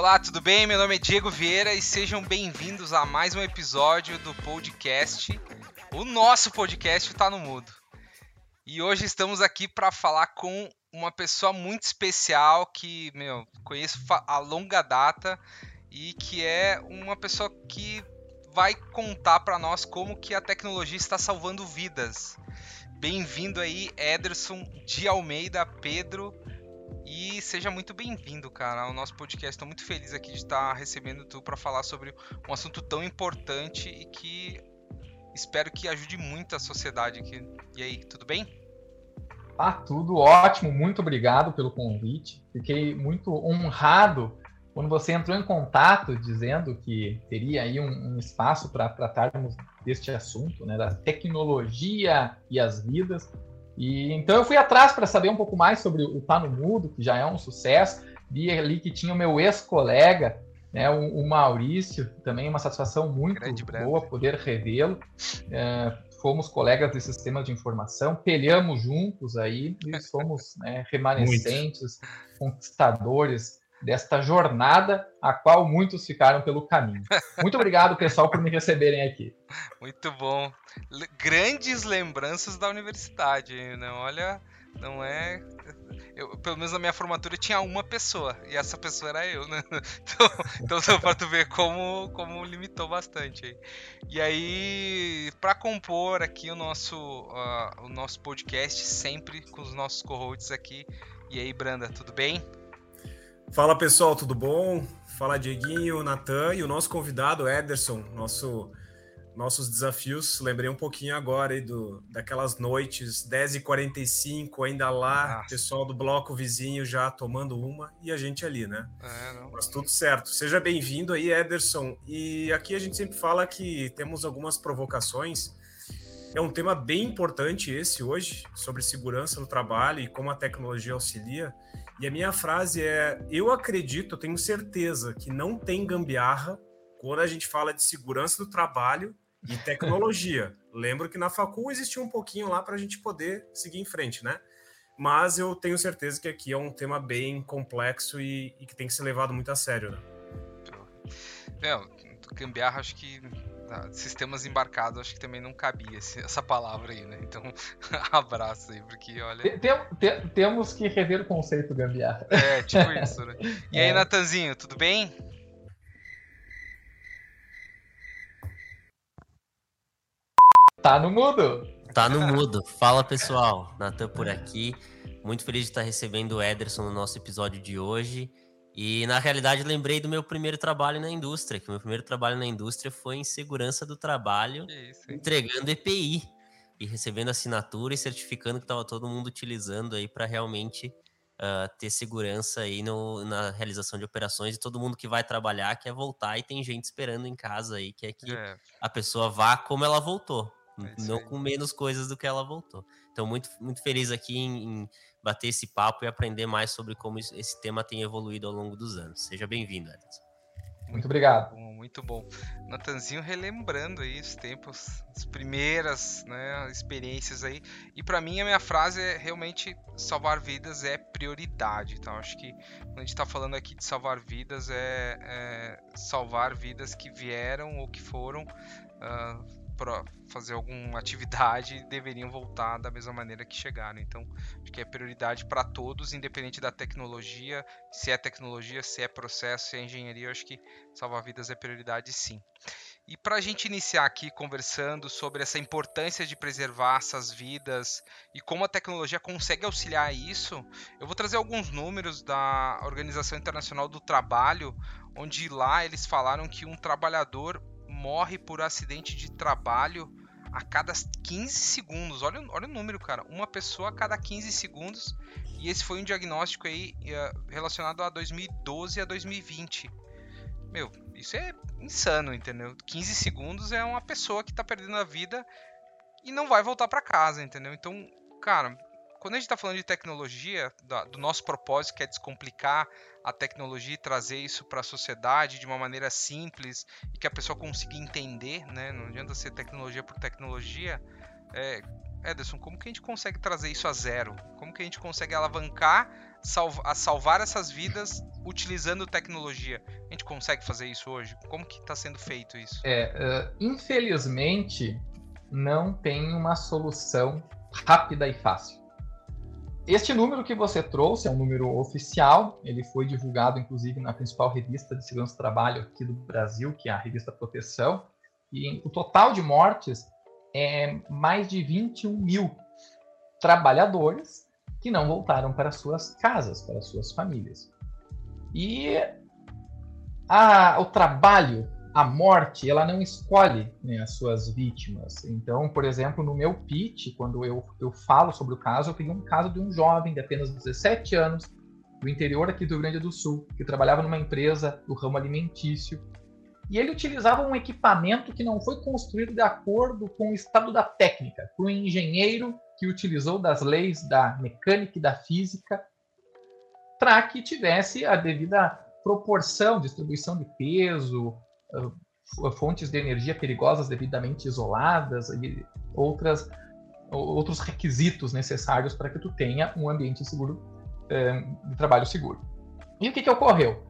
Olá, tudo bem? Meu nome é Diego Vieira e sejam bem-vindos a mais um episódio do podcast. O nosso podcast está no mudo. E hoje estamos aqui para falar com uma pessoa muito especial que, meu, conheço a longa data e que é uma pessoa que vai contar para nós como que a tecnologia está salvando vidas. Bem-vindo aí, Ederson de Almeida, Pedro. E seja muito bem-vindo, cara, ao nosso podcast. Estou muito feliz aqui de estar recebendo tu para falar sobre um assunto tão importante e que espero que ajude muito a sociedade aqui. E aí, tudo bem? Ah, tudo ótimo. Muito obrigado pelo convite. Fiquei muito honrado quando você entrou em contato dizendo que teria aí um, um espaço para tratarmos deste assunto, né, da tecnologia e as vidas. E então eu fui atrás para saber um pouco mais sobre o Tá no Mudo, que já é um sucesso. Vi ali que tinha o meu ex-colega, né, o, o, Maurício, também uma satisfação muito boa poder revê-lo. É, fomos colegas de sistemas de informação, pelhamos juntos aí e somos né, remanescentes, conquistadores desta jornada a qual muitos ficaram pelo caminho. Muito obrigado, pessoal, por me receberem aqui. Muito bom. L grandes lembranças da universidade, né? Olha, não é. Eu, pelo menos na minha formatura tinha uma pessoa, e essa pessoa era eu, né? Então, então pra tu ver como, como limitou bastante aí. E aí, para compor aqui o nosso, uh, o nosso podcast, sempre com os nossos co-hosts aqui. E aí, Branda, tudo bem? Fala pessoal, tudo bom? Fala Dieguinho, Natan e o nosso convidado Ederson, nosso, nossos desafios. Lembrei um pouquinho agora aí do, daquelas noites 10h45, ainda lá, Nossa. pessoal do bloco vizinho já tomando uma e a gente ali, né? É, Mas tudo certo. Seja bem-vindo aí, Ederson. E aqui a gente sempre fala que temos algumas provocações. É um tema bem importante esse hoje, sobre segurança no trabalho e como a tecnologia auxilia. E a minha frase é: eu acredito, eu tenho certeza que não tem gambiarra quando a gente fala de segurança do trabalho e tecnologia. Lembro que na facul existia um pouquinho lá para a gente poder seguir em frente, né? Mas eu tenho certeza que aqui é um tema bem complexo e, e que tem que ser levado muito a sério, né? É, gambiarra acho que sistemas embarcados, acho que também não cabia esse, essa palavra aí, né? Então, abraço aí, porque olha. Tem, tem, temos que rever o conceito gambiarra. É, tipo isso, né? E aí, é. Natanzinho, tudo bem? Tá no mudo. Tá no mudo. Fala pessoal, Natan por aqui. Muito feliz de estar recebendo o Ederson no nosso episódio de hoje. E na realidade lembrei do meu primeiro trabalho na indústria, que o meu primeiro trabalho na indústria foi em segurança do trabalho, isso, entregando EPI e recebendo assinatura e certificando que estava todo mundo utilizando aí para realmente uh, ter segurança aí no, na realização de operações e todo mundo que vai trabalhar quer voltar e tem gente esperando em casa aí quer que é. a pessoa vá como ela voltou, é não com menos coisas do que ela voltou. Então muito muito feliz aqui em, em bater esse papo e aprender mais sobre como esse tema tem evoluído ao longo dos anos. Seja bem-vindo, Edson. Muito obrigado. Bom, muito bom. Natanzinho relembrando aí os tempos, as primeiras né, experiências aí. E para mim a minha frase é realmente salvar vidas é prioridade. Então acho que quando a gente está falando aqui de salvar vidas é, é, salvar vidas que vieram ou que foram uh, para fazer alguma atividade deveriam voltar da mesma maneira que chegaram. Então, acho que é prioridade para todos, independente da tecnologia, se é tecnologia, se é processo, se é engenharia, acho que salvar vidas é prioridade sim. E para a gente iniciar aqui conversando sobre essa importância de preservar essas vidas e como a tecnologia consegue auxiliar isso, eu vou trazer alguns números da Organização Internacional do Trabalho, onde lá eles falaram que um trabalhador morre por acidente de trabalho a cada 15 segundos. Olha, olha o número, cara. Uma pessoa a cada 15 segundos. E esse foi um diagnóstico aí eh, relacionado a 2012 a 2020. Meu, isso é insano, entendeu? 15 segundos é uma pessoa que tá perdendo a vida e não vai voltar para casa, entendeu? Então, cara, quando a gente está falando de tecnologia, do nosso propósito que é descomplicar a tecnologia e trazer isso para a sociedade de uma maneira simples e que a pessoa consiga entender, né? Não adianta ser tecnologia por tecnologia. É, Ederson, como que a gente consegue trazer isso a zero? Como que a gente consegue alavancar, a salvar essas vidas utilizando tecnologia? A gente consegue fazer isso hoje? Como que está sendo feito isso? É, uh, infelizmente, não tem uma solução rápida e fácil. Este número que você trouxe é um número oficial, ele foi divulgado inclusive na principal revista de segurança do trabalho aqui do Brasil, que é a revista Proteção, e o total de mortes é mais de 21 mil trabalhadores que não voltaram para suas casas, para suas famílias. E a, o trabalho, a morte, ela não escolhe né, as suas vítimas. Então, por exemplo, no meu pitch, quando eu, eu falo sobre o caso, eu peguei um caso de um jovem de apenas 17 anos, do interior aqui do Rio Grande do Sul, que trabalhava numa empresa do ramo alimentício, e ele utilizava um equipamento que não foi construído de acordo com o estado da técnica, por um engenheiro que utilizou das leis da mecânica e da física para que tivesse a devida proporção, distribuição de peso, fontes de energia perigosas devidamente isoladas e outras, outros requisitos necessários para que tu tenha um ambiente seguro eh, de trabalho seguro. E o que, que ocorreu?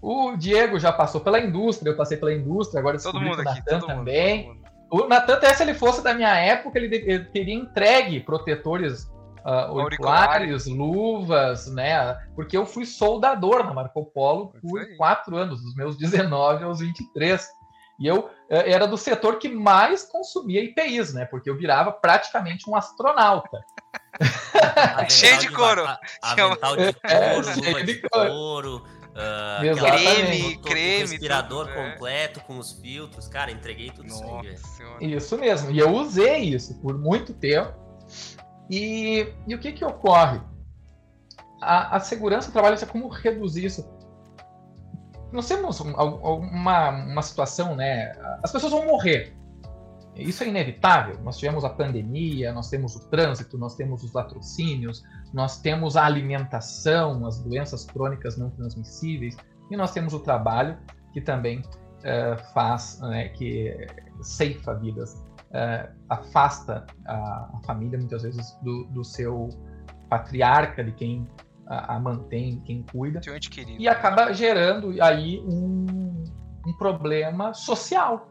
O Diego já passou pela indústria, eu passei pela indústria, agora todo mundo o Natan também. Mundo, o Natan, até se ele fosse da minha época, ele, ele teria entregue protetores uh, auriculares, luvas, né? Porque eu fui soldador na Marco Polo por quatro anos, dos meus 19 aos 23. E eu eh, era do setor que mais consumia IPIs, né? Porque eu virava praticamente um astronauta. Cheio de couro. Avental de couro, é, luva de couro Uh, creme, creme. respirador tudo, é. completo com os filtros. Cara, entreguei tudo Nossa isso aí. Isso mesmo. E eu usei isso por muito tempo. E, e o que que ocorre? A, a segurança trabalha como reduzir isso. Nós temos uma, uma situação, né? As pessoas vão morrer. Isso é inevitável. Nós tivemos a pandemia, nós temos o trânsito, nós temos os latrocínios, nós temos a alimentação, as doenças crônicas não transmissíveis, e nós temos o trabalho, que também uh, faz, né, que ceifa vidas, uh, afasta a, a, família, muitas vezes, do, do seu patriarca, de quem a, a mantém, quem cuida, e acaba gerando aí um, um problema social,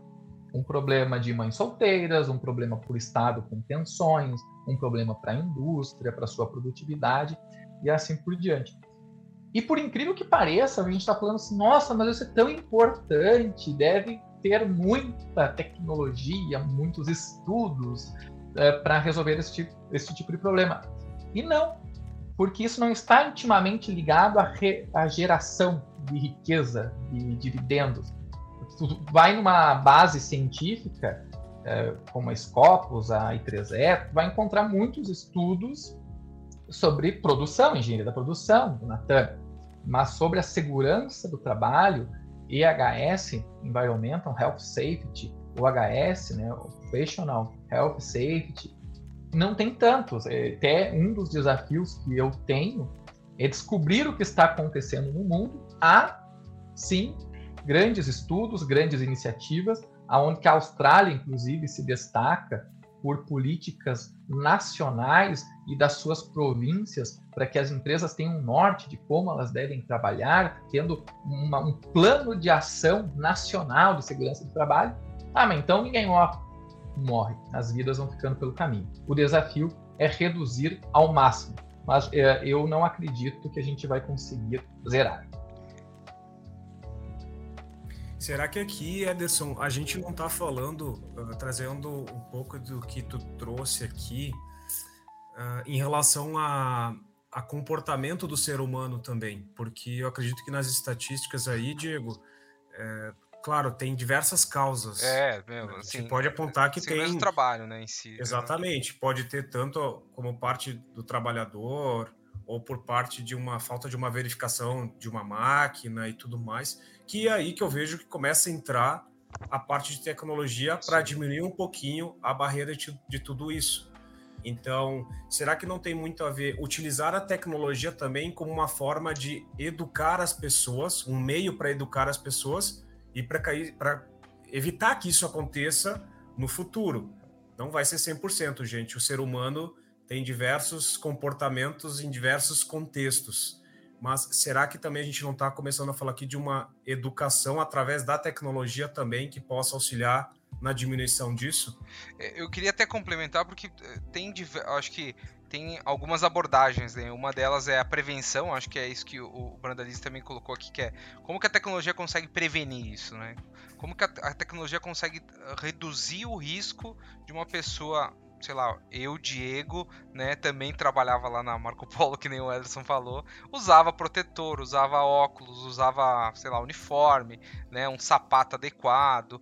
um problema de mães solteiras, um problema por estado com pensões, um problema para a indústria, para sua produtividade e assim por diante. E por incrível que pareça, a gente está falando assim, nossa, mas isso é tão importante, deve ter muita tecnologia, muitos estudos é, para resolver esse tipo, esse tipo de problema. E não, porque isso não está intimamente ligado à, re, à geração de riqueza, de dividendos vai numa base científica, é, como a Scopus, a I3E, tu vai encontrar muitos estudos sobre produção, engenharia da produção, do Natan, mas sobre a segurança do trabalho, EHS, Environmental Health Safety, OHS, né, Occupational Health Safety, não tem tantos. É, até um dos desafios que eu tenho é descobrir o que está acontecendo no mundo. Há, sim, grandes estudos, grandes iniciativas, aonde que a Austrália, inclusive, se destaca por políticas nacionais e das suas províncias para que as empresas tenham um norte de como elas devem trabalhar, tendo uma, um plano de ação nacional de segurança do trabalho. Ah, mas então ninguém morre. Morre. As vidas vão ficando pelo caminho. O desafio é reduzir ao máximo. Mas é, eu não acredito que a gente vai conseguir zerar. Será que aqui, Ederson, a gente não está falando, uh, trazendo um pouco do que tu trouxe aqui uh, em relação a, a, comportamento do ser humano também? Porque eu acredito que nas estatísticas aí, Diego, é, claro, tem diversas causas. É, mesmo, né? assim, pode apontar que tem. o trabalho, né, em si. Né? Exatamente, pode ter tanto como parte do trabalhador ou por parte de uma falta de uma verificação de uma máquina e tudo mais que é aí que eu vejo que começa a entrar a parte de tecnologia para diminuir um pouquinho a barreira de, de tudo isso. Então, será que não tem muito a ver utilizar a tecnologia também como uma forma de educar as pessoas, um meio para educar as pessoas e para evitar que isso aconteça no futuro? Não vai ser 100%, gente. O ser humano tem diversos comportamentos em diversos contextos. Mas será que também a gente não está começando a falar aqui de uma educação através da tecnologia também que possa auxiliar na diminuição disso? É, eu queria até complementar porque eh, tem, acho que tem algumas abordagens, né? Uma delas é a prevenção, acho que é isso que o Brandaliz também colocou aqui, que é como que a tecnologia consegue prevenir isso, né? Como que a, a tecnologia consegue eh, reduzir o risco de uma pessoa sei lá, eu, Diego, né, também trabalhava lá na Marco Polo, que nem o Ederson falou, usava protetor, usava óculos, usava, sei lá, uniforme, né, um sapato adequado,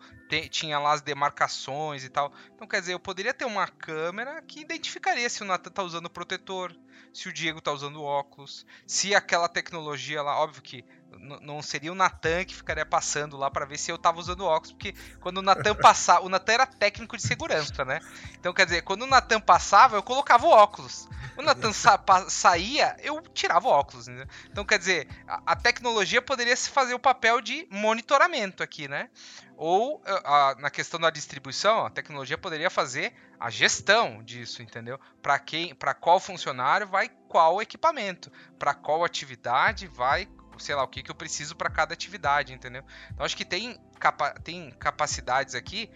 tinha lá as demarcações e tal. Então, quer dizer, eu poderia ter uma câmera que identificaria se o Nathan tá usando protetor, se o Diego tá usando óculos, se aquela tecnologia lá, óbvio que não seria o Natan que ficaria passando lá para ver se eu tava usando óculos, porque quando o Natan passava, o Natan era técnico de segurança, né? Então, quer dizer, quando o Natan passava, eu colocava o óculos. O Natan sa saía, eu tirava o óculos, né? Então, quer dizer, a, a, tecnologia poderia se fazer o papel de monitoramento aqui, né? Ou a, na questão da distribuição, a tecnologia poderia fazer a gestão disso, entendeu? Para quem, para qual funcionário vai qual equipamento, para qual atividade vai sei lá, o que, que eu preciso para cada atividade, entendeu? Então acho que tem, capa tem capacidades aqui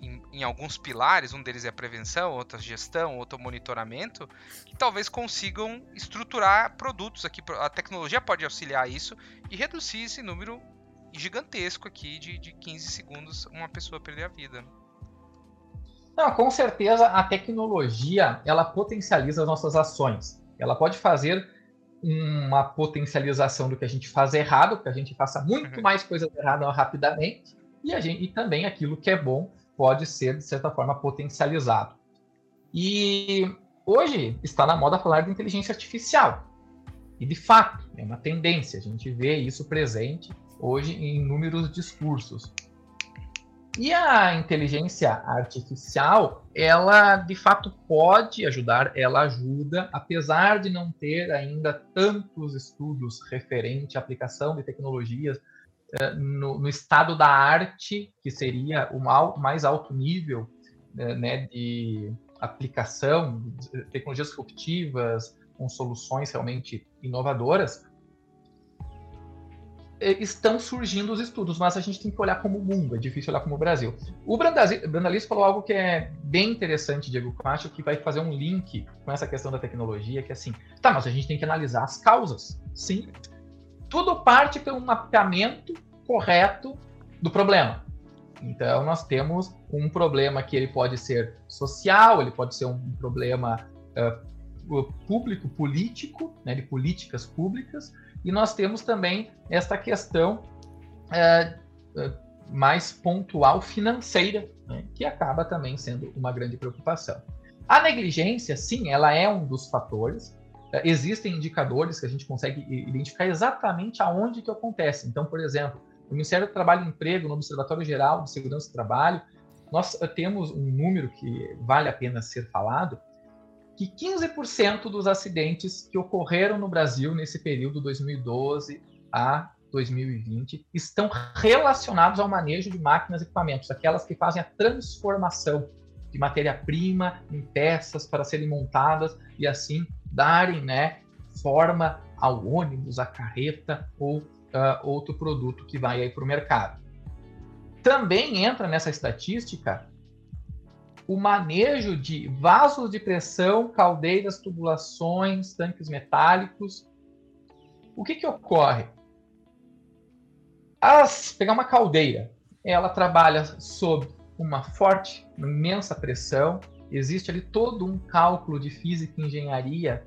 em, em, alguns pilares, um deles é prevenção, outro é gestão, outro é monitoramento, que talvez consigam estruturar produtos aqui. A tecnologia pode auxiliar isso e reduzir esse número gigantesco aqui de, de 15 segundos uma pessoa perder a vida. Não, com certeza a tecnologia ela potencializa as nossas ações. Ela pode fazer uma potencialização do que a gente faz errado, que a gente faça muito uhum. mais coisas erradas rapidamente, e, a gente, e também aquilo que é bom pode ser, de certa forma, potencializado. E hoje está na moda falar de inteligência artificial. E, de fato, é uma tendência, a gente vê isso presente hoje em inúmeros discursos. E a inteligência artificial, ela de fato pode ajudar, ela ajuda, apesar de não ter ainda tantos estudos referente à aplicação de tecnologias eh, no, no, estado da arte, que seria o mais alto nível eh, né, de aplicação, de tecnologias disruptivas, com soluções realmente inovadoras, estão surgindo os estudos, mas a gente tem que olhar como mundo, é difícil olhar como o Brasil. O Brandalis falou algo que é bem interessante, Diego, que eu acho que vai fazer um link com essa questão da tecnologia, que é assim, tá, mas a gente tem que analisar as causas. Sim. Tudo parte pelo mapeamento correto do problema. Então, nós temos um problema que ele pode ser social, ele pode ser um problema uh, público, político, né, de políticas públicas, e nós temos também esta questão é, é, mais pontual financeira, né, que acaba também sendo uma grande preocupação. A negligência, sim, ela é um dos fatores. É, existem indicadores que a gente consegue identificar exatamente aonde que acontece. Então, por exemplo, no Ministério do Trabalho e Emprego, no Observatório Geral de Segurança do Trabalho, nós temos um número que vale a pena ser falado, que 15% dos acidentes que ocorreram no Brasil nesse período 2012 a 2020 estão relacionados ao manejo de máquinas e equipamentos, aquelas que fazem a transformação de matéria-prima em peças para serem montadas e assim darem né, forma ao ônibus, à carreta ou uh, outro produto que vai aí para o mercado. Também entra nessa estatística o manejo de vasos de pressão, caldeiras, tubulações, tanques metálicos. O que, que ocorre? As, pegar uma caldeira, ela trabalha sob uma forte, imensa pressão. Existe ali todo um cálculo de física e engenharia,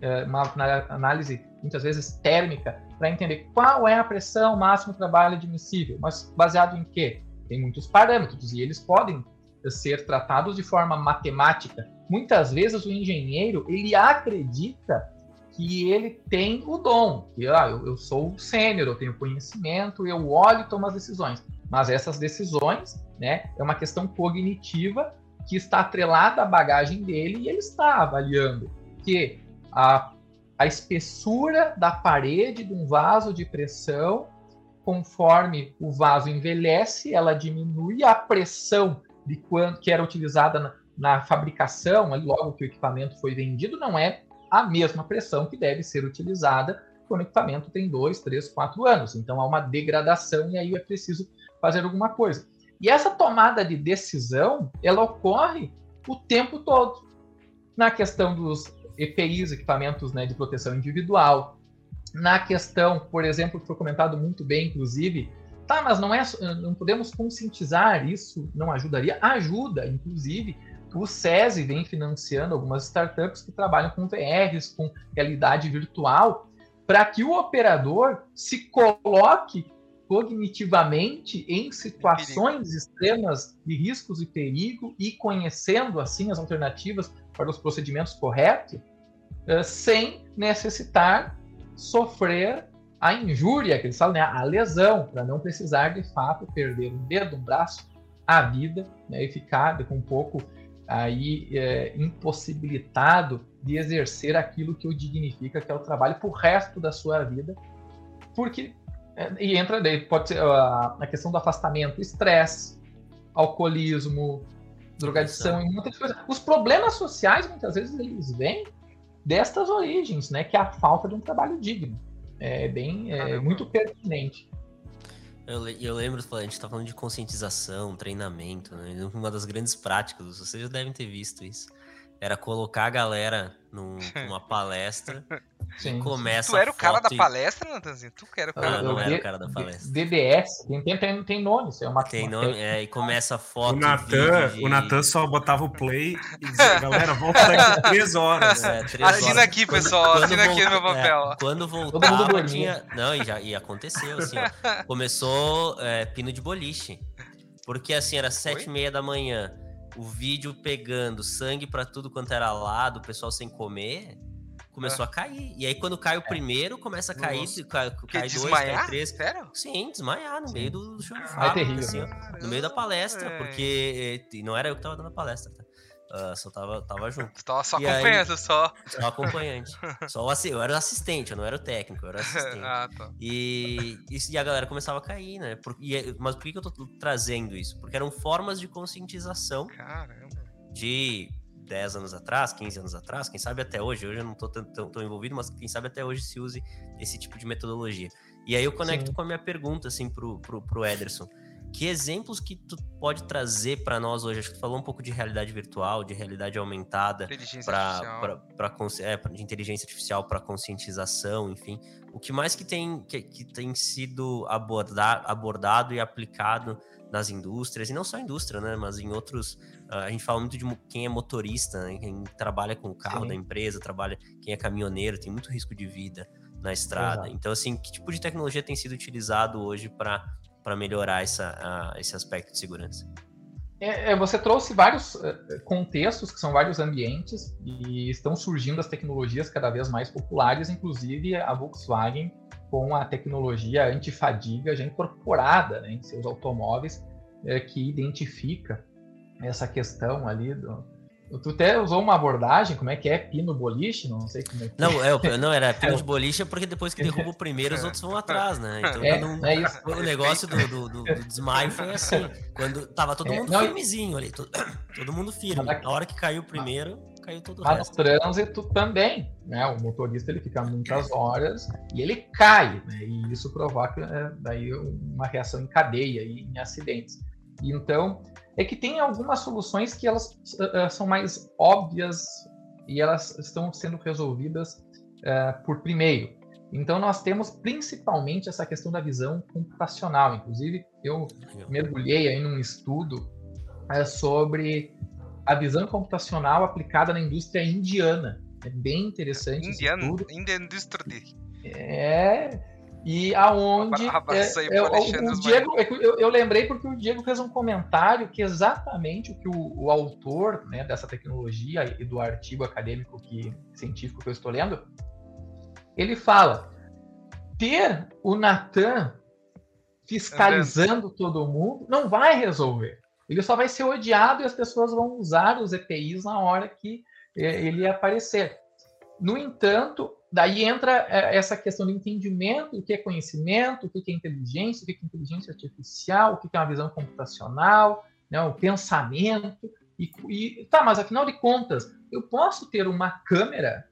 é, uma análise muitas vezes térmica, para entender qual é a pressão máxima do trabalho admissível, mas baseado em quê? Tem muitos parâmetros e eles podem ser tratados de forma matemática. Muitas vezes o engenheiro ele acredita que ele tem o dom, que ah, eu, eu sou sênior, eu tenho conhecimento, eu olho e tomo as decisões. Mas essas decisões, né, é uma questão cognitiva que está atrelada à bagagem dele e ele está avaliando que a, a espessura da parede de um vaso de pressão, conforme o vaso envelhece, ela diminui a pressão de que era utilizada na fabricação, ali, logo que o equipamento foi vendido, não é a mesma pressão que deve ser utilizada quando o equipamento tem dois, três, quatro anos. Então há uma degradação e aí é preciso fazer alguma coisa. E essa tomada de decisão, ela ocorre o tempo todo. Na questão dos EPIs, equipamentos né, de proteção individual, na questão, por exemplo, que foi comentado muito bem, inclusive, tá, mas não é, não podemos conscientizar isso, não ajudaria? Ajuda, inclusive, o SESI vem financiando algumas startups que trabalham com VRs, com realidade virtual, para que o operador se coloque cognitivamente em situações extremas de riscos e perigo e conhecendo assim as alternativas para os procedimentos corretos, uh, sem necessitar sofrer a injúria, que eles falam, né, a lesão, para não precisar de fato perder um dedo, um braço, a vida, né, e ficar com um pouco aí é, impossibilitado de exercer aquilo que o dignifica, que é o trabalho, para o resto da sua vida, porque é, e entra daí, pode ser a, a questão do afastamento, estresse, alcoolismo, drogadição e muitas coisas. Os problemas sociais, muitas vezes, eles vêm destas origens, né? Que é a falta de um trabalho digno. É bem, é muito pertinente. Eu, eu lembro, a gente tá falando de conscientização, treinamento, né? Uma das grandes práticas, vocês já devem ter visto isso era colocar a galera num, numa palestra Sim. e começa Tu era o cara da palestra, Natanzinho? Tu que era o cara ah, não, não era o cara da palestra. DBS, tem, tem, tem nome, isso é uma Tem nome, é, e começa a foto. O Natan, de... o Natan só botava o play e dizia, galera, volta daqui três horas. É, três Assina horas. aqui, pessoal, quando, assina aqui no meu papel. É, quando voltava, tinha. Não, e já e aconteceu, assim, ó. Começou é, pino de boliche. Porque assim, era sete e meia da manhã o vídeo pegando sangue para tudo quanto era lado, o pessoal sem comer, começou é. a cair. E aí, quando cai o é. primeiro, começa a cair, Nossa. cai, cai dois, cai três. Sério? Sim, desmaiar no Sim. meio do show de é fábrica, assim, no meio da palestra, porque e não era eu que tava dando a palestra, tá? Uh, só tava, tava junto. Tu tava só e acompanhando, aí, só. Só acompanhante. só o, eu era o assistente, eu não era o técnico, eu era o assistente. ah, tá. E, e, a galera começava a cair, né? Por, e, mas por que, que eu tô trazendo isso? Porque eram formas de conscientização. Caramba. De 10 anos atrás, 15 anos atrás, quem sabe até hoje, hoje eu não tô tão, tão, tão envolvido, mas quem sabe até hoje se use esse tipo de metodologia. E aí eu conecto Sim. com a minha pergunta, assim, pro, pro, pro Ederson. Que exemplos que tu pode trazer para nós hoje? Acho que tu falou um pouco de realidade virtual, de realidade aumentada, para é, de inteligência artificial para conscientização, enfim. O que mais que tem que, que tem sido abordar, abordado e aplicado nas indústrias, e não só a indústria, né, mas em outros. Uh, a gente fala muito de quem é motorista, né, quem trabalha com o carro Sim. da empresa, trabalha, quem é caminhoneiro, tem muito risco de vida na estrada. Exato. Então, assim, que tipo de tecnologia tem sido utilizado hoje para para melhorar essa, uh, esse aspecto de segurança? É, é, você trouxe vários uh, contextos, que são vários ambientes, e estão surgindo as tecnologias cada vez mais populares, inclusive a Volkswagen com a tecnologia antifadiga já incorporada né, em seus automóveis, é, que identifica essa questão ali do, Tu até usou uma abordagem, como é que é? Pino boliche? Não sei como é que Não, é, não era pino de boliche porque depois que derruba o primeiro, os outros vão atrás, né? Então, é, não, é isso. o negócio do, do, do, do, desmaio foi assim. Quando tava todo é, mundo não, firmezinho ali, todo, todo mundo firme. Na hora que caiu o primeiro, caiu todo o resto. Mas no trânsito também, né? O motorista ele fica muitas horas e ele cai, né? E isso provoca é, daí uma reação em cadeia e em acidentes. Então, é que tem algumas soluções que elas uh, são mais óbvias e elas estão sendo resolvidas uh, por primeiro. Então, nós temos principalmente essa questão da visão computacional. Inclusive, eu mergulhei aí num estudo uh, sobre a visão computacional aplicada na indústria indiana. É bem interessante Indiana. Indian Industry. É, e aonde é, é, o, o Diego, é eu, eu, lembrei porque o Diego fez um comentário que exatamente o que o, o autor né, dessa tecnologia e do artigo acadêmico que científico que eu estou lendo, ele fala ter o Natan fiscalizando todo mundo não vai resolver. Ele só vai ser odiado e as pessoas vão usar os EPIs na hora que ele aparecer. No entanto, daí entra é, essa questão do entendimento, o que é conhecimento, o que é inteligência, o que é inteligência artificial, o que é uma visão computacional, né, o pensamento, E, e tá, mas afinal de contas, eu posso ter uma câmera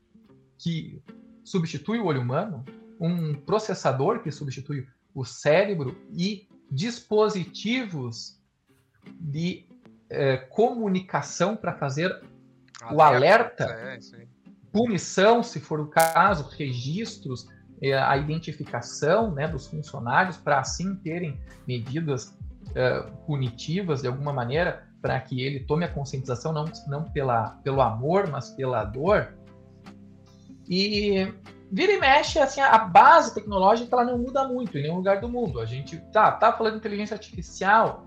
que substitui o olho humano, um processador que substitui o cérebro e dispositivos de é, comunicação para fazer alerta, o alerta, é, punição, se for o caso, registros, é, a identificação né, dos funcionários para assim terem medidas é, punitivas de alguma maneira para que ele tome a conscientização não, não pela, pelo amor, mas pela dor. E vira e mexe, assim, a base tecnológica ela não muda muito em nenhum lugar do mundo. A gente tá, tá falando de inteligência artificial.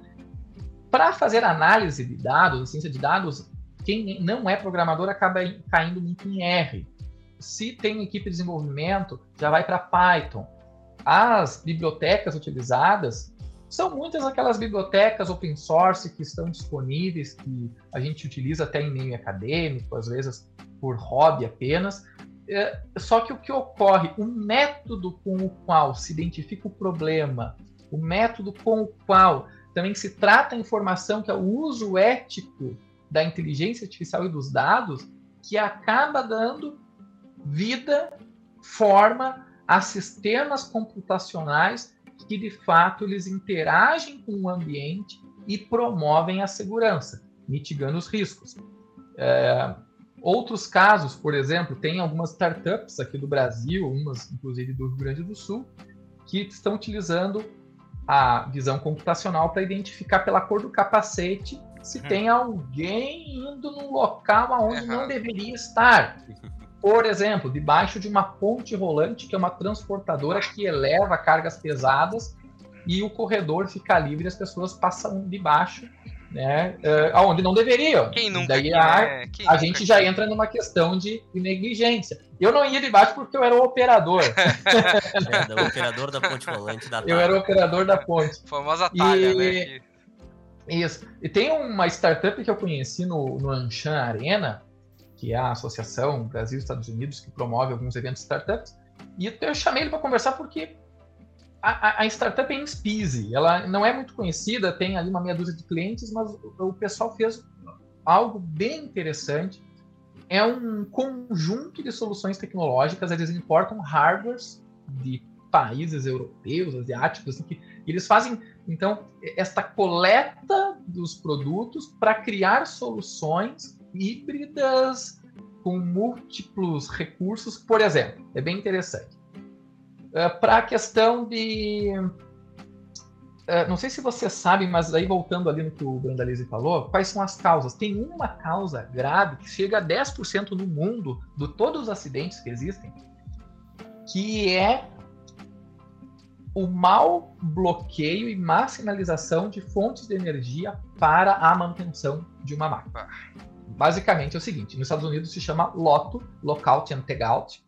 Para fazer análise de dados, ciência de dados, quem não é programador acaba caindo muito em R. Se tem equipe de desenvolvimento, já vai para Python. As bibliotecas utilizadas são muitas aquelas bibliotecas open source que estão disponíveis, que a gente utiliza até em meio acadêmico, às vezes por hobby apenas, é, só que o que ocorre, o método com o qual se identifica o problema, o método com o qual também se trata a informação, que é o uso ético da inteligência artificial e dos dados, que acaba dando vida, forma a sistemas computacionais que de fato eles interagem com o ambiente e promovem a segurança, mitigando os riscos. É, Outros casos, por exemplo, tem algumas startups aqui do Brasil, umas inclusive do Rio Grande do Sul, que estão utilizando a visão computacional para identificar pela cor do capacete se uhum. tem alguém indo num local aonde não deveria estar. Por exemplo, debaixo de uma ponte rolante, que é uma transportadora que eleva cargas pesadas e o corredor fica livre e as pessoas passam debaixo né, uh, aonde não deveriam. Quem nunca? Daí a, né? Quem a nunca gente já entra numa questão de, de, negligência. Eu não ia debaixo porque eu era o operador. é, o operador da ponte rolante da Eu era o operador da ponte. Famosa talha, e, né? Isso. E tem uma startup que eu conheci no, no Anshan Arena, que é a Associação Brasil-Estados Unidos, que promove alguns eventos startups. E eu chamei ele para conversar porque a, a, startup é Inspise, ela não é muito conhecida, tem ali uma meia dúzia de clientes, mas o, o pessoal fez algo bem interessante. É um conjunto de soluções tecnológicas, eles importam hardwares de países europeus, asiáticos, assim, que eles fazem, então, esta coleta dos produtos para criar soluções híbridas com múltiplos recursos, por exemplo. É bem interessante. Eh, para a questão de. Uh, não sei se você sabe, mas aí voltando ali no que o Brandalize falou, quais são as causas? Tem uma causa grave que chega a 10% no mundo, de todos os acidentes que existem, que é o mau bloqueio e má sinalização de fontes de energia para a manutenção de uma máquina. Basicamente é o seguinte: nos Estados Unidos se chama LOTO, Lockout and Tagout,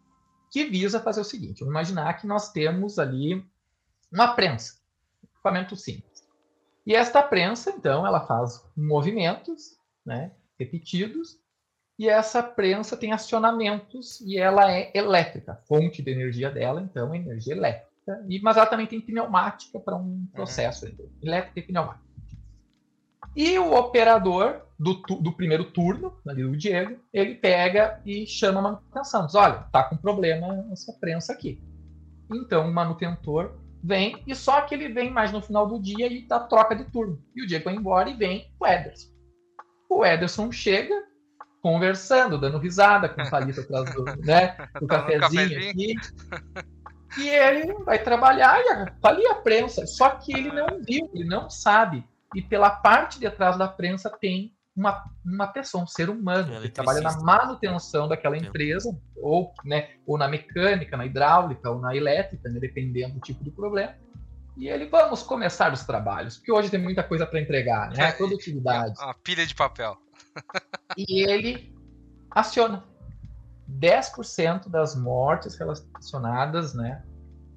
que visa fazer o seguinte: vamos imaginar que nós temos ali uma prensa, equipamento simples. E esta prensa, então, ela faz movimentos né, repetidos, e essa prensa tem acionamentos e ela é elétrica. A fonte de energia dela, então, é energia elétrica. E, mas ela também tem pneumática para um uhum. processo uhum. elétrica e pneumática. E o operador do, do primeiro turno, ali do Diego, ele pega e chama a manutenção. Diz, olha, tá com problema essa prensa aqui. Então o manutentor vem, e só que ele vem mais no final do dia e dá troca de turno. E o Diego vai embora e vem o Ederson. O Ederson chega conversando, dando risada com o Thalita atrás do, né, do cafezinho aqui. E ele vai trabalhar e tá ali a prensa. Só que ele não viu, ele não sabe e pela parte de trás da prensa tem uma, uma pessoa, um ser humano, que trabalha na manutenção daquela empresa, ou, né, ou na mecânica, na hidráulica, ou na elétrica, né, dependendo do tipo de problema. E ele, vamos começar os trabalhos, porque hoje tem muita coisa para entregar, né? Produtividade. Uma pilha de papel. e ele aciona 10% das mortes relacionadas né,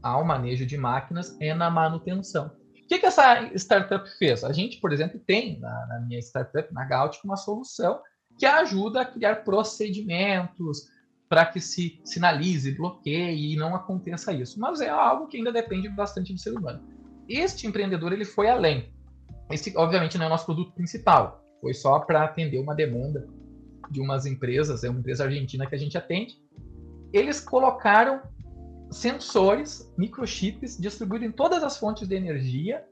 ao manejo de máquinas é na manutenção que, que essa startup fez? A gente, por exemplo, tem na, na minha startup, na Gautic, uma solução que ajuda a criar procedimentos para que se sinalize, bloqueie e não aconteça isso. Mas é algo que ainda depende bastante do ser humano. Este empreendedor ele foi além. Esse, obviamente, não é o nosso produto principal. foi só para atender uma demanda de umas empresas, é uma empresa argentina que a gente atende. Eles colocaram sensores, microchips distribuídos em todas as fontes de energia.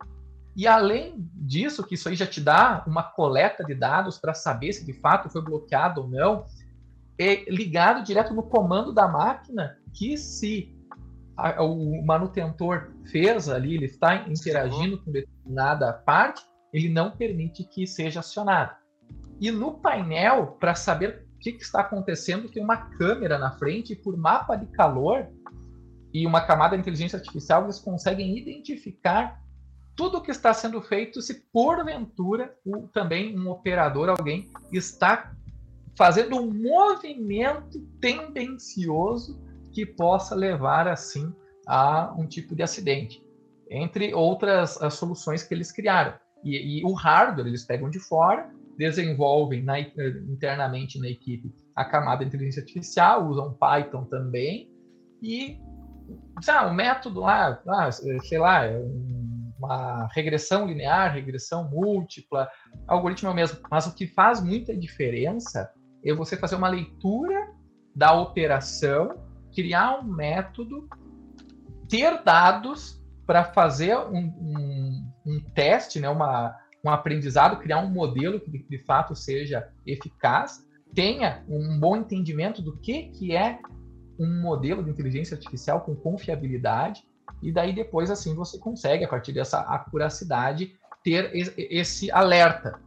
E além disso, que isso aí já te dá uma coleta de dados para saber se de fato foi bloqueado ou não, é ligado direto no comando da máquina que se a, o manutentor fez ali, ele está interagindo com determinada parte, ele não permite que seja acionado. E no painel, para saber o que, que, está acontecendo, tem uma câmera na frente e por mapa de calor e uma camada de inteligência artificial, eles conseguem identificar tudo o que está sendo feito se porventura o, também um operador, alguém, está fazendo um movimento tendencioso que possa levar assim a um tipo de acidente, entre outras soluções que eles criaram. E, e, o hardware eles pegam de fora, desenvolvem na, internamente na equipe a camada de inteligência artificial, usam Python também e o método lá, ah, sei lá, é uma regressão linear, regressão múltipla, algoritmo é mesmo. Mas o que faz muita diferença é você fazer uma leitura da operação, criar um método, ter dados para fazer um, um, um, teste, né, uma, um aprendizado, criar um modelo que de, fato seja eficaz, tenha um bom entendimento do que, que é um modelo de inteligência artificial com confiabilidade, e daí depois assim você consegue, a partir dessa acuracidade, ter esse alerta.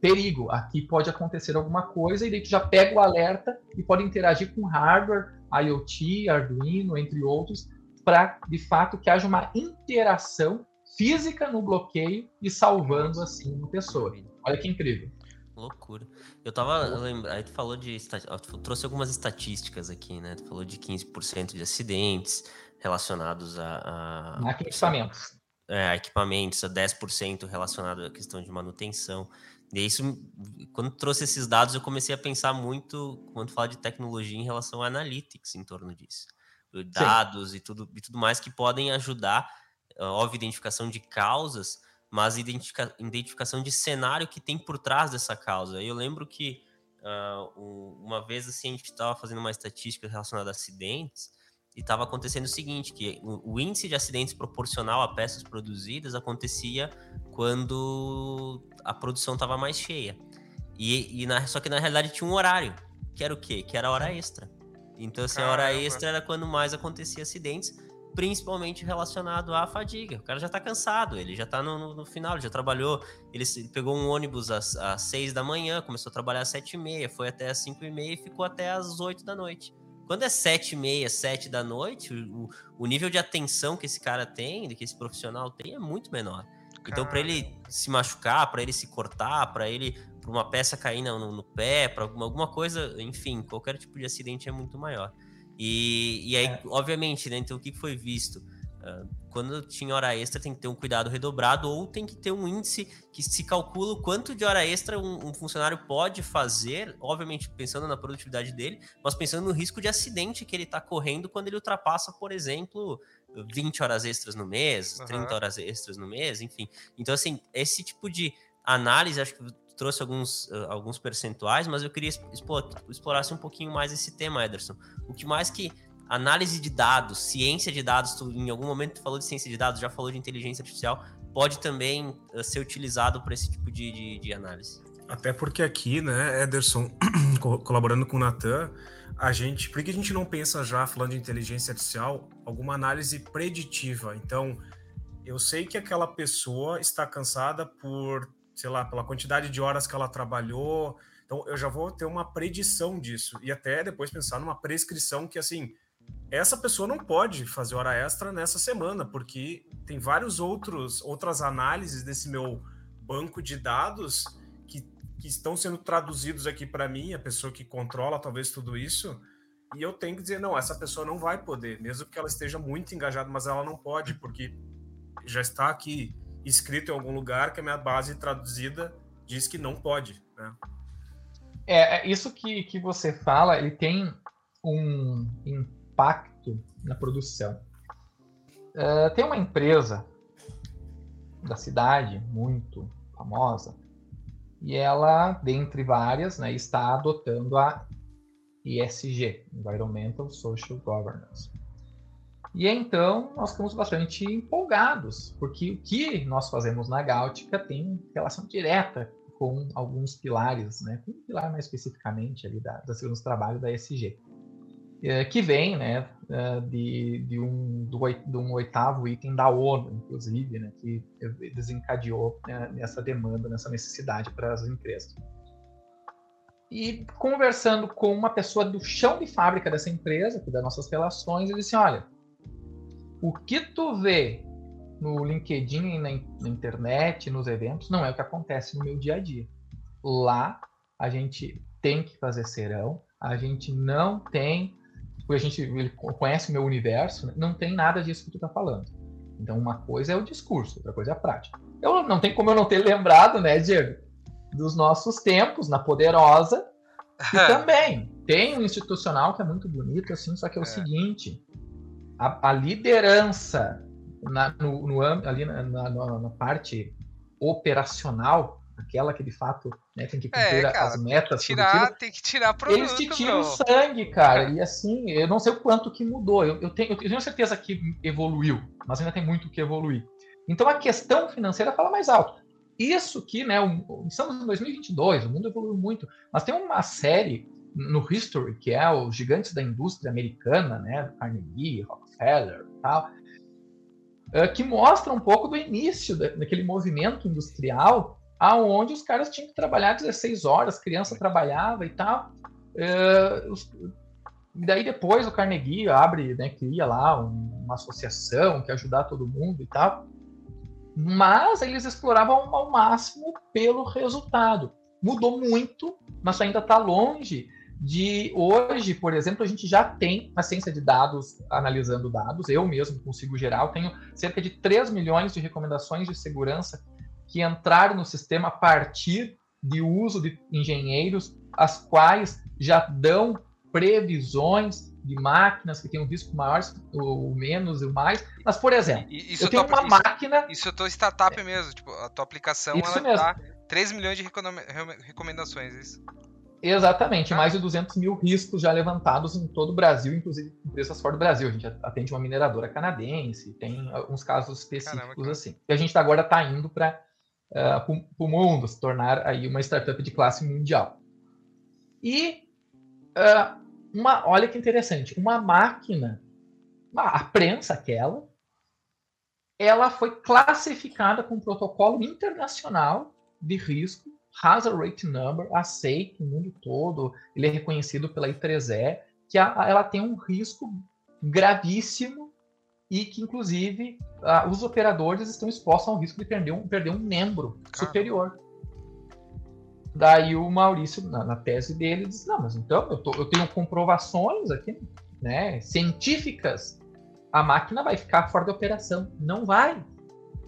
Perigo, aqui pode acontecer alguma coisa, e daí tu já pega o alerta e pode interagir com hardware, IoT, Arduino, entre outros, para de fato que haja uma interação física no bloqueio e salvando assim uma pessoa. Olha que incrível. Loucura. Eu tava lembrando, aí tu falou de tu trouxe algumas estatísticas aqui, né? Tu falou de 15% de acidentes relacionados a, a equipamentos. É, equipamentos, a 10% relacionado à questão de manutenção. E isso, quando trouxe esses dados, eu comecei a pensar muito, quando fala de tecnologia, em relação a analytics em torno disso. Dados e tudo, e tudo mais que podem ajudar, óbvio, identificação de causas, mas identifica, identificação de cenário que tem por trás dessa causa. Eu lembro que uh, uma vez assim, a gente estava fazendo uma estatística relacionada a acidentes, e estava acontecendo o seguinte, que o, o, índice de acidentes proporcional a peças produzidas acontecia quando a produção estava mais cheia. E, e na, só que na realidade tinha um horário, que era o quê? Que era a hora extra. Então, assim, a hora extra era quando mais acontecia acidentes, principalmente relacionado à fadiga. O cara já tá cansado, ele já tá no, no, no final, ele já trabalhou, ele, ele pegou um ônibus às, às 6 da manhã, começou a trabalhar às 7 e meia, foi até às 5 e meia e ficou até às 8 da noite. Quando é sete e meia, sete da noite, o, o nível de atenção que esse cara tem, que esse profissional tem, é muito menor. Então, para ele se machucar, para ele se cortar, para ele, para uma peça cair no, no pé, para alguma, alguma coisa, enfim, qualquer tipo de acidente é muito maior. E, e aí, é. obviamente, né, então o que foi visto? Uh, quando tinha hora extra, tem que ter um cuidado redobrado ou tem que ter um índice que se calcula o quanto de hora extra um, um, funcionário pode fazer, obviamente pensando na produtividade dele, mas pensando no risco de acidente que ele está correndo quando ele ultrapassa, por exemplo, 20 horas extras no mês, uhum. 30 horas extras no mês, enfim. Então, assim, esse tipo de análise, acho que trouxe alguns, uh, alguns percentuais, mas eu queria explorar, explorasse um pouquinho mais esse tema, Ederson. O que mais que análise de dados, ciência de dados, tu, em algum momento tu falou de ciência de dados, já falou de inteligência artificial, pode também uh, ser utilizado para esse tipo de, de, de, análise. Até porque aqui, né, Ederson, colaborando com o Natan, a gente, por que a gente não pensa já, falando de inteligência artificial, alguma análise preditiva? Então, eu sei que aquela pessoa está cansada por, sei lá, pela quantidade de horas que ela trabalhou, então eu já vou ter uma predição disso e até depois pensar numa prescrição que assim essa pessoa não pode fazer hora extra nessa semana, porque tem vários outros outras análises desse meu banco de dados que, que estão sendo traduzidos aqui para mim, a pessoa que controla talvez tudo isso, e eu tenho que dizer, não, essa pessoa não vai poder, mesmo que ela esteja muito engajada, mas ela não pode, porque já está aqui escrito em algum lugar que a minha base traduzida diz que não pode, né? É, é isso que, que você fala, ele tem um impacto na produção. Uh, tem uma empresa da cidade muito famosa e ela, dentre várias, né, está adotando a ESG, Environmental Social Governance. E então nós ficamos bastante empolgados, porque o que nós fazemos na Gáutica tem relação direta com alguns pilares, né? com um pilar mais especificamente ali da, da segurança do trabalho da ESG, é, que vem né, é, de, de, um, do, de um oitavo item da ONU, inclusive, né, que desencadeou né, essa demanda, nessa necessidade para as empresas. E conversando com uma pessoa do chão de fábrica dessa empresa, que das nossas relações, ele disse: olha, o que tu vê no LinkedIn, na, na internet, nos eventos, não é o que acontece no meu dia a dia. Lá a gente tem que fazer serão, a gente não tem, porque a gente ele conhece o meu universo, né? não tem nada disso que tu está falando. Então uma coisa é o discurso, outra coisa é a prática. Eu não tem como eu não ter lembrado, né, Diego, dos nossos tempos na Poderosa, e também tem um institucional que é muito bonito, assim, só que é o é. seguinte: a, a liderança na, no, no, ali na, na, na, parte operacional, aquela que de fato né, tem que é, cumprir é, cara, as metas. Tem que tirar, tem que tirar produto, Eles te tiram o sangue, cara. E assim, eu não sei o quanto que mudou. Eu, eu, tenho, eu tenho certeza que evoluiu, mas ainda tem muito que evoluir. Então a questão financeira fala mais alto. Isso que, né, estamos em 2022, o mundo evoluiu muito, mas tem uma série no History, que é os gigantes da indústria americana, né, Carnegie, E tal, eh, que mostra um pouco do início daquele movimento industrial, aonde os caras tinham que trabalhar 16 horas, criança trabalhava e tal. Uh, os, daí depois o Carnegie abre, né, cria lá um, uma associação que ajudar todo mundo e tal. Mas eles exploravam ao máximo pelo resultado. Mudou muito, mas ainda está longe de hoje, por exemplo, a gente já tem a ciência de dados analisando dados. Eu mesmo consigo gerar, eu tenho cerca de 3 milhões de recomendações de segurança que entraram no sistema a partir de uso de engenheiros, as quais já dão previsões de máquinas que têm um risco maior, ou menos, ou mais. Mas, por exemplo, isso eu tenho uma isso, máquina. Isso é tua startup é, mesmo, tipo, a tua aplicação ela mesmo. dá 3 milhões de recomendações. É isso. Exatamente, mais de 200 mil riscos já levantados em todo o Brasil, inclusive empresas fora do Brasil. A gente atende uma mineradora canadense, tem alguns casos específicos Caramba, assim. E a gente agora está indo para uh, eh, o mundo, se tornar aí uma startup de classe mundial. E uh, uma, olha que interessante, uma máquina, a prensa aquela, ela foi classificada com um protocolo internacional de risco Hazard Rate Number, aceito no mundo todo, ele é reconhecido pela I3E, que a, ela tem um risco gravíssimo e que, inclusive, a, os operadores estão expostos ao risco de perder um, perder um membro superior. Daí o Maurício, na, na, tese dele, diz: Não, mas então eu, tô, eu tenho comprovações aqui, né, científicas, a máquina vai ficar fora de operação. Não vai.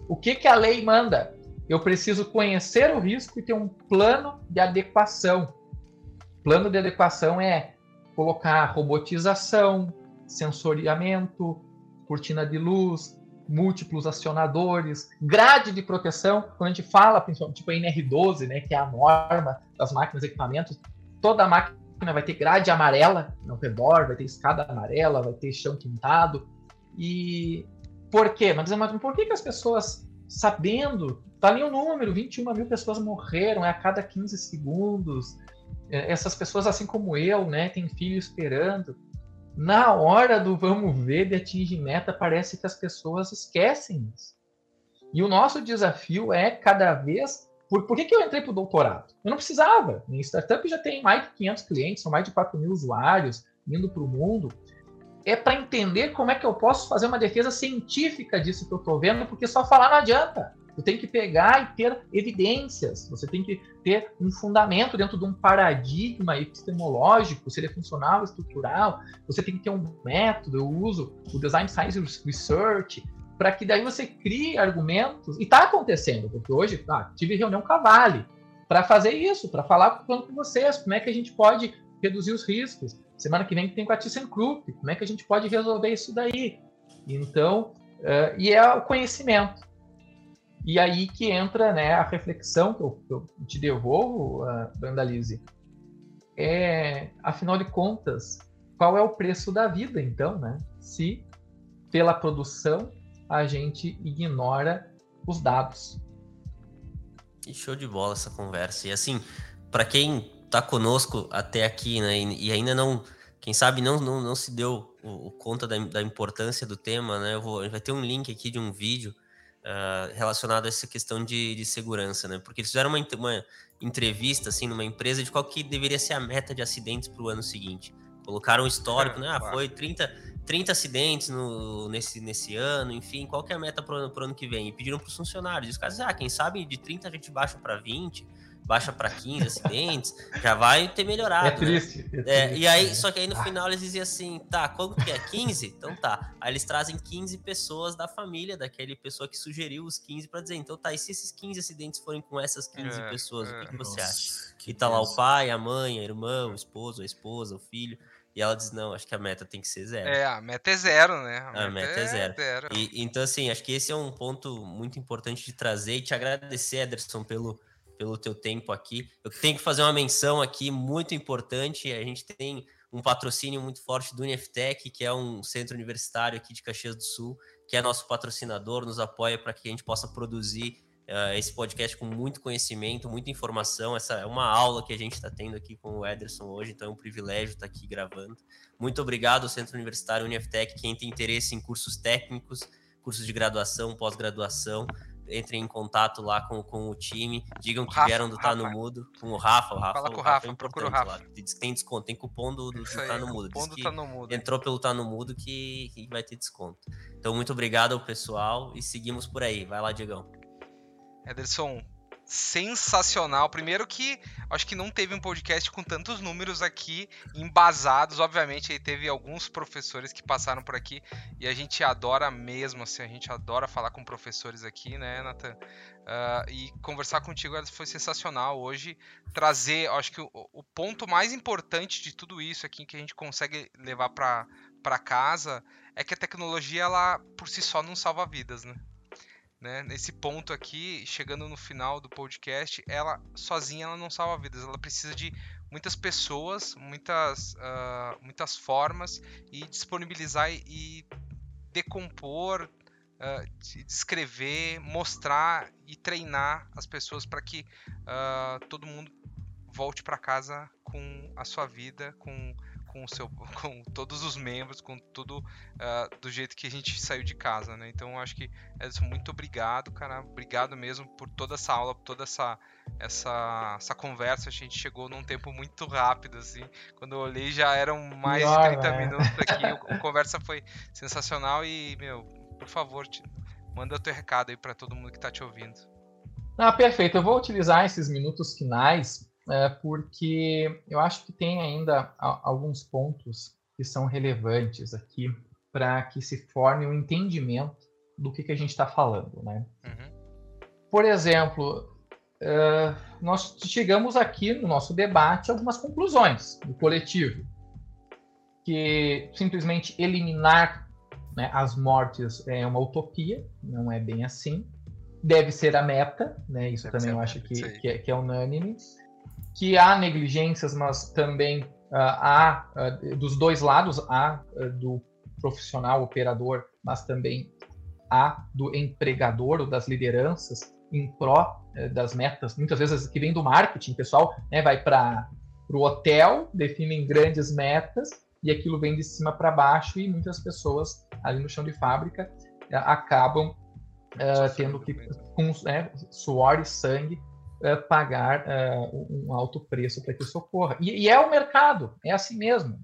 O que, que a lei manda? Eu preciso conhecer o risco e ter um plano de adequação. Plano de adequação é colocar robotização, sensoriamento, cortina de luz, múltiplos acionadores, grade de proteção. Quando a gente fala, principalmente tipo a NR12, né, que é a norma das máquinas e equipamentos, toda máquina vai ter grade amarela ao redor, vai ter escada amarela, vai ter chão pintado. E por quê? Mas, mas por que, que as pessoas, sabendo Tá ali o um número, 21 mil pessoas morreram é a cada 15 segundos. É, essas pessoas, assim como eu, né, têm filho esperando. Na hora do vamos ver de atingir meta, parece que as pessoas esquecem isso. E o nosso desafio é cada vez. Por, por que, que eu entrei para o doutorado? Eu não precisava. Minha startup já tem mais de 500 clientes, são mais de 4 mil usuários indo para o mundo. É para entender como é que eu posso fazer uma defesa científica disso que eu estou vendo, porque só falar não adianta. Você tem que pegar e ter evidências, você tem que ter um fundamento dentro de um paradigma epistemológico, se ele é funcional, estrutural, você tem que ter um método, eu uso o Design Science Research, para que daí você crie argumentos, e está acontecendo, porque hoje ah, tive reunião com a Vale para fazer isso, para falar com vocês, como é que a gente pode reduzir os riscos. Semana que vem tem com a ThyssenKrupp, como é que a gente pode resolver isso daí. Então, uh, e é o conhecimento. E aí que entra né, a reflexão que eu, que eu te devolvo, uh, Brandalize. É, afinal de contas, qual é o preço da vida, então, né? Se pela produção a gente ignora os dados. E show de bola essa conversa. E assim, para quem está conosco até aqui, né, e, ainda não, quem sabe não, não, não se deu o, o conta da, da, importância do tema, né? Eu vou, vai ter um link aqui de um vídeo uh, relacionado a essa questão de, de, segurança, né? Porque eles fizeram uma, uma entrevista assim numa empresa de qual que deveria ser a meta de acidentes para o ano seguinte. Colocaram um histórico, né? Ah, foi 30, 30 acidentes no, nesse, nesse ano, enfim, qual que é a meta para o ano que vem? E pediram para os funcionários. E os caras, ah, quem sabe de 30 a gente baixa para 20, baixa para 15 acidentes, já vai ter melhorado. É triste. Né? É triste é, e aí, só que aí no final eles diziam assim, tá, quanto que é? 15? Então tá. Aí eles trazem 15 pessoas da família, daquele pessoa que sugeriu os 15 para dizer, então tá, e se esses 15 acidentes forem com essas 15 é, pessoas, é, o que, que você acha? Que e tá lá o pai, a mãe, a irmã, o esposo, a esposa, o filho. E ela diz, não, acho que a meta tem que ser zero. É, a meta é zero, né? A, a meta, meta, é, é zero. zero. E, então, assim, acho que esse é um ponto muito importante de trazer e te agradecer, Ederson, pelo, pelo teu tempo aqui. Eu tenho que fazer uma menção aqui muito importante. A gente tem um patrocínio muito forte do Uniftec, que é um centro universitário aqui de Caxias do Sul, que é nosso patrocinador, nos apoia para que a gente possa produzir uh, esse podcast com muito conhecimento, muita informação. Essa é uma aula que a gente está tendo aqui com o Ederson hoje, então é um privilégio estar tá aqui gravando. Muito obrigado ao Centro Universitário Uniftec, quem tem interesse em cursos técnicos, cursos de graduação, pós-graduação, entrem em contato lá com, com o time, digam que Rafa, vieram do Tá no Mudo, com o Rafa, o Rafa, Fala com o Rafa, Rafa é procura o Rafa. Lá. Diz que tem desconto, tem cupom do, do, do Tá no Mudo. Diz que tá no mudo. entrou pelo Tá no Mudo que, que vai ter desconto. Então, muito obrigado ao pessoal e seguimos por aí. Vai lá, Diegão. Ederson, sensacional. Primeiro que acho que não teve um podcast com tantos números aqui embasados. Obviamente, aí teve alguns professores que passaram por aqui e a gente adora mesmo, assim, a gente adora falar com professores aqui, né, Nathan? Uh, e conversar contigo foi sensacional hoje. Trazer, acho que o, o, ponto mais importante de tudo isso aqui que a gente consegue levar para casa é que a tecnologia, ela por si só não salva vidas, né? Né, nesse ponto aqui, chegando no final do podcast, ela sozinha ela não salva vidas, ela precisa de muitas pessoas, muitas, uh, muitas formas e disponibilizar e decompor, uh, descrever, mostrar e treinar as pessoas para que uh, todo mundo volte para casa com a sua vida, com com, o seu, com todos os membros, com tudo uh, do jeito que a gente saiu de casa, né? Então acho que Edson, muito obrigado, cara. Obrigado mesmo por toda essa aula, por toda essa, essa, essa conversa. A gente chegou num tempo muito rápido, assim. Quando eu olhei já eram mais Pior, de 30 né? minutos aqui. a conversa foi sensacional e, meu, por favor, te, manda o teu recado aí para todo mundo que está te ouvindo. Ah, perfeito. Eu vou utilizar esses minutos finais é, porque eu acho que tem ainda alguns pontos que são relevantes aqui para que se forme um entendimento do que, que a gente está falando, né? Uhum. Por exemplo, uh, nós chegamos aqui no nosso debate a algumas conclusões do coletivo, que simplesmente eliminar né, as mortes é uma utopia, não é bem assim. Deve ser a meta, né? Isso Deve também eu acho que, que é, que é unânime que há negligências, mas também uh, há, uh, dos dois lados, há uh, do profissional operador, mas também há do empregador ou das lideranças em pró das metas, muitas vezes que vem do marketing, pessoal né, vai para o hotel, definem grandes metas e aquilo vem de cima para baixo e muitas pessoas ali no chão de fábrica acabam tendo que, com né, suor e sangue, uh, pagar uh, um alto preço para que isso ocorra. E, e, é o mercado, é assim mesmo.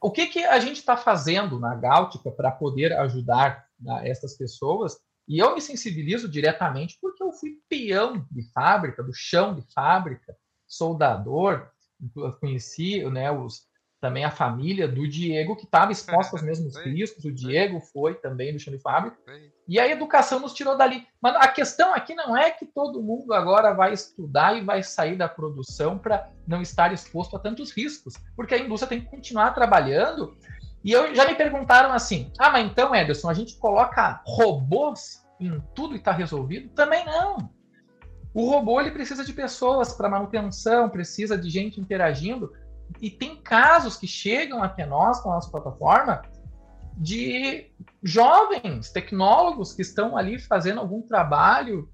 O que, que a gente está fazendo na Gáutica para poder ajudar né, essas pessoas? E eu me sensibilizo diretamente porque eu fui peão de fábrica, do chão de fábrica, soldador, conheci né, os, também a família do Diego, que estava exposta aos mesmos riscos. O Diego foi também do chão fábrica. E a educação nos tirou dali. Mas a questão aqui não é que todo mundo agora vai estudar e vai sair da produção para não estar exposto a tantos riscos, porque a indústria tem que continuar trabalhando. E eu, já me perguntaram assim: ah, mas então, Ederson, a gente coloca robôs em tudo e está resolvido? Também não. O robô ele precisa de pessoas para manutenção, precisa de gente interagindo. E tem casos que chegam até nós com a nossa plataforma de jovens tecnólogos que estão ali fazendo algum trabalho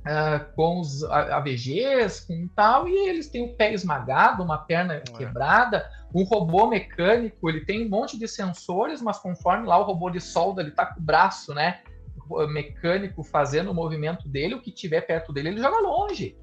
uh, com os AVGs, com tal, e eles têm o pé esmagado, uma perna é. quebrada, um robô mecânico, ele tem um monte de sensores, mas conforme lá o robô de solda, ele tá com o braço, né, mecânico fazendo o movimento dele, o que tiver perto dele, ele joga longe.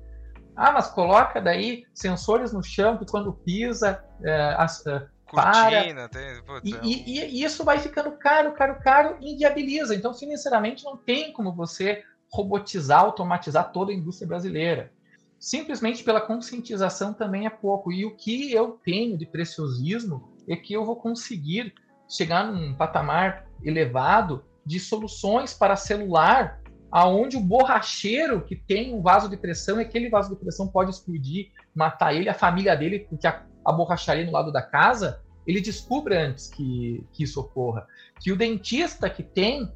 Ah, mas coloca daí sensores no chão que quando pisa, é, as, é, Cortina, tem, putz, e, e, e, isso vai ficando caro, caro, caro e inviabiliza. Então, financeiramente, não tem como você robotizar, automatizar toda a indústria brasileira. Simplesmente pela conscientização também é pouco. E o que eu tenho de preciosismo é que eu vou conseguir chegar num patamar elevado de soluções para celular, aonde o borracheiro que tem um vaso de pressão, aquele vaso de pressão pode explodir, matar ele, a família dele, porque a a borracharia no lado da casa, ele descubra antes que, que isso ocorra. Que o dentista que tem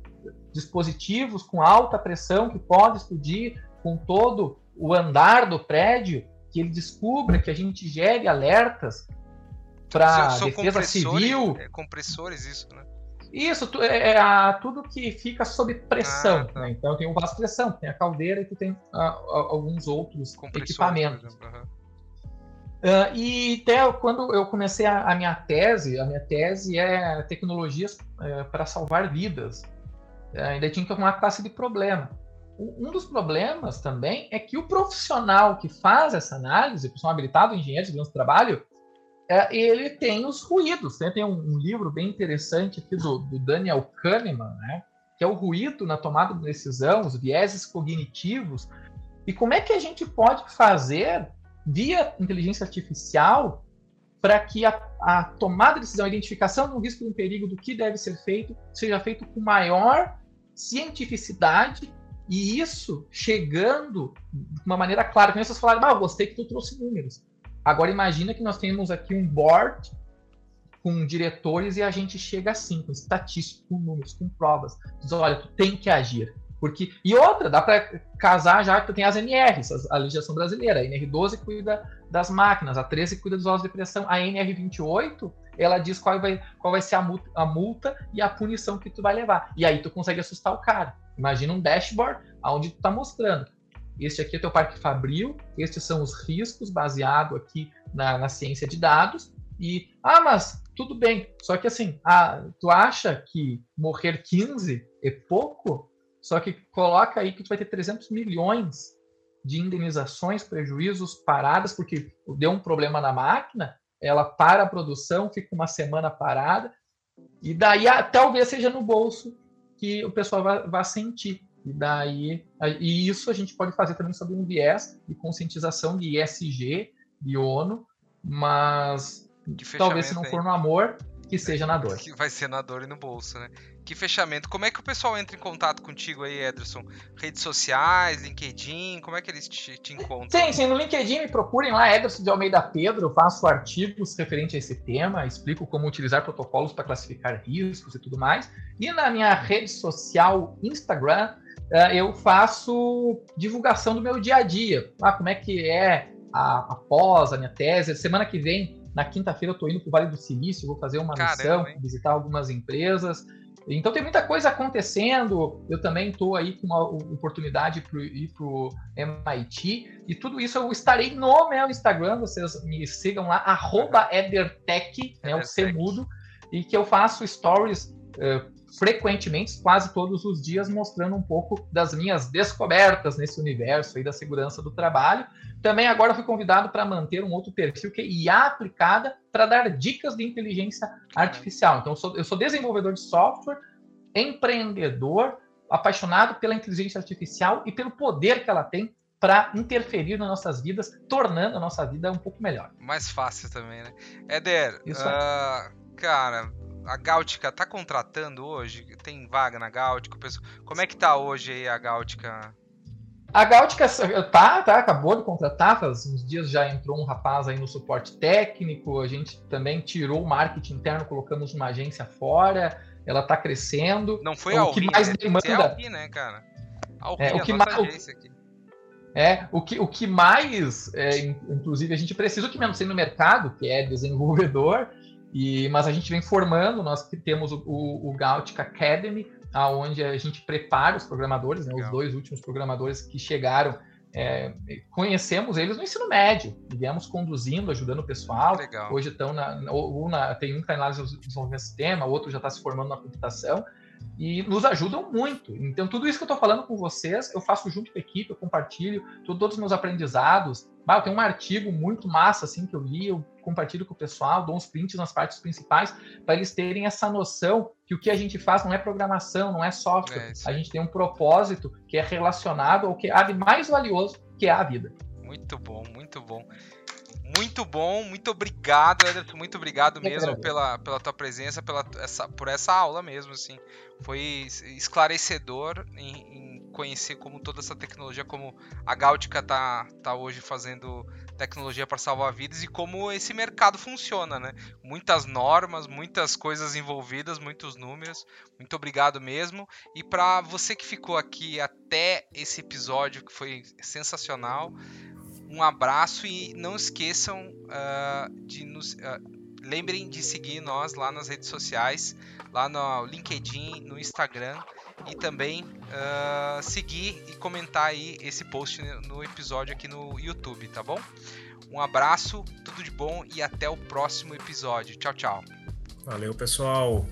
dispositivos com alta pressão que pode explodir com todo o andar do prédio, que ele descubra que a gente gere alertas para defesa civil. É, compressores, isso, né? Isso, é, é, tudo que fica sob pressão. Ah, tá. né? Então tem o vaso pressão, tem a caldeira e tu tem ah, alguns outros equipamentos. Uhum. Uh, e até quando eu comecei a, a, minha tese, a minha tese é tecnologias uh, para salvar vidas. Uh, ainda tinha que arrumar classe de problema. Um dos problemas também é que o profissional que faz essa análise, que são habilitados engenheiros de trabalho, é, ele tem os ruídos. Né? Tem um, um, livro bem interessante aqui do, do Daniel Kahneman, né? que é o ruído na tomada de decisão, os vieses cognitivos, e como é que a gente pode fazer via inteligência artificial para que a, a, tomada de decisão, a identificação de um risco e um perigo do que deve ser feito, seja feito com maior cientificidade e isso chegando de uma maneira clara. Como vocês falaram, ah, gostei que tu trouxe números. Agora imagina que nós temos aqui um board com diretores e a gente chega assim, com estatísticas, com números, com provas. Diz, olha, tu tem que agir. Porque, e outra, dá para casar já que tem as NRs, a legislação brasileira. A NR12 cuida das máquinas, a 13 cuida dos órgãos de pressão, a NR28 ela diz qual vai, qual vai ser a multa, a multa, e a punição que tu vai levar. E aí tu consegue assustar o cara. Imagina um dashboard onde tu está mostrando. Este aqui é teu parque fabril, estes são os riscos baseado aqui na, na ciência de dados. E, ah, mas tudo bem. Só que assim, ah, tu acha que morrer 15 é pouco? Só que coloca aí que tu vai ter 300 milhões de indenizações, prejuízos, paradas, porque deu um problema na máquina, ela para a produção, fica uma semana parada, e daí talvez seja no bolso que o pessoal vai, vai sentir. E daí, e isso a gente pode fazer também sobre um viés de conscientização de ISG, de ONU, mas talvez se não for no amor, que seja na dor. Que vai ser na dor e no bolso, né? Que fechamento. Como é que o pessoal entra em contato contigo aí, Ederson? Redes sociais, LinkedIn, como é que eles te, te encontram? Sim, sim, no LinkedIn me procurem lá, Ederson de Almeida Pedro, eu faço artigos referentes a esse tema, explico como utilizar protocolos para classificar riscos e tudo mais. E na minha rede social Instagram, eu faço divulgação do meu dia a dia. Ah, como é que é a, a pós, a minha tese. Semana que vem na quinta-feira eu estou indo para o Vale do Silício, vou fazer uma Caramba, missão, hein? visitar algumas empresas. Então tem muita coisa acontecendo. Eu também estou aí com uma oportunidade para ir para o MIT. E tudo isso eu estarei no meu Instagram. Vocês me sigam lá, arroba Edertech, né, o C mudo, e que eu faço stories uh, frequentemente, quase todos os dias, mostrando um pouco das minhas descobertas nesse universo aí da segurança do trabalho. Também agora fui convidado para manter um outro perfil que é IA aplicada para dar dicas de inteligência artificial. Então, eu sou, eu sou desenvolvedor de software, empreendedor, apaixonado pela inteligência artificial e pelo poder que ela tem para interferir nas nossas vidas, tornando a nossa vida um pouco melhor. Mais fácil também, né? Éder, Isso uh, cara, a Gáutica tá contratando hoje? Tem vaga na Gáutica? Como é que tá hoje aí a Gáutica? A Gáutica tá, tá, acabou de contratar, faz uns dias já entrou um rapaz aí no suporte técnico, a gente também tirou o marketing interno, colocamos uma agência fora, ela está crescendo. Não foi o que mais né? demanda. É Alvi, né, cara? Alvi, é, o que mais, é, o que, o que mais, é, inclusive, a gente precisa, o que menos tem no mercado, que é desenvolvedor, e, mas a gente vem formando, nós temos o, o, o Gautic Academy, aonde a gente prepara os programadores, né, os dois últimos programadores que chegaram é, conhecemos eles no ensino médio, viemos conduzindo, ajudando o pessoal. Legal. Hoje estão na, na, tem um que está em análise de desenvolvimento sistema, outro já está se formando na computação e nos ajudam muito. Então, tudo isso que eu estou falando com vocês, eu faço junto com a equipe, eu compartilho todos os meus aprendizados. Ah, eu tenho um artigo muito massa assim que eu li, eu compartilho com o pessoal, dou uns prints nas partes principais, para eles terem essa noção que o que a gente faz não é programação, não é software. É a gente tem um propósito que é relacionado ao que há de mais valioso, que é a vida. Muito bom, muito bom muito bom, muito obrigado, Ederson, muito obrigado mesmo pela, pela tua presença, pela, essa, por essa aula mesmo, assim. Foi esclarecedor em, em conhecer como toda essa tecnologia, como a Gáutica tá, tá hoje fazendo tecnologia para salvar vidas e como esse mercado funciona, né? Muitas normas, muitas coisas envolvidas, muitos números. Muito obrigado mesmo. E para você que ficou aqui até esse episódio que foi sensacional, um abraço e não esqueçam uh, de nos. Uh, lembrem de seguir nós lá nas redes sociais, lá no LinkedIn, no Instagram e também uh, seguir e comentar aí esse post no episódio aqui no YouTube, tá bom? Um abraço, tudo de bom e até o próximo episódio. Tchau, tchau. Valeu, pessoal.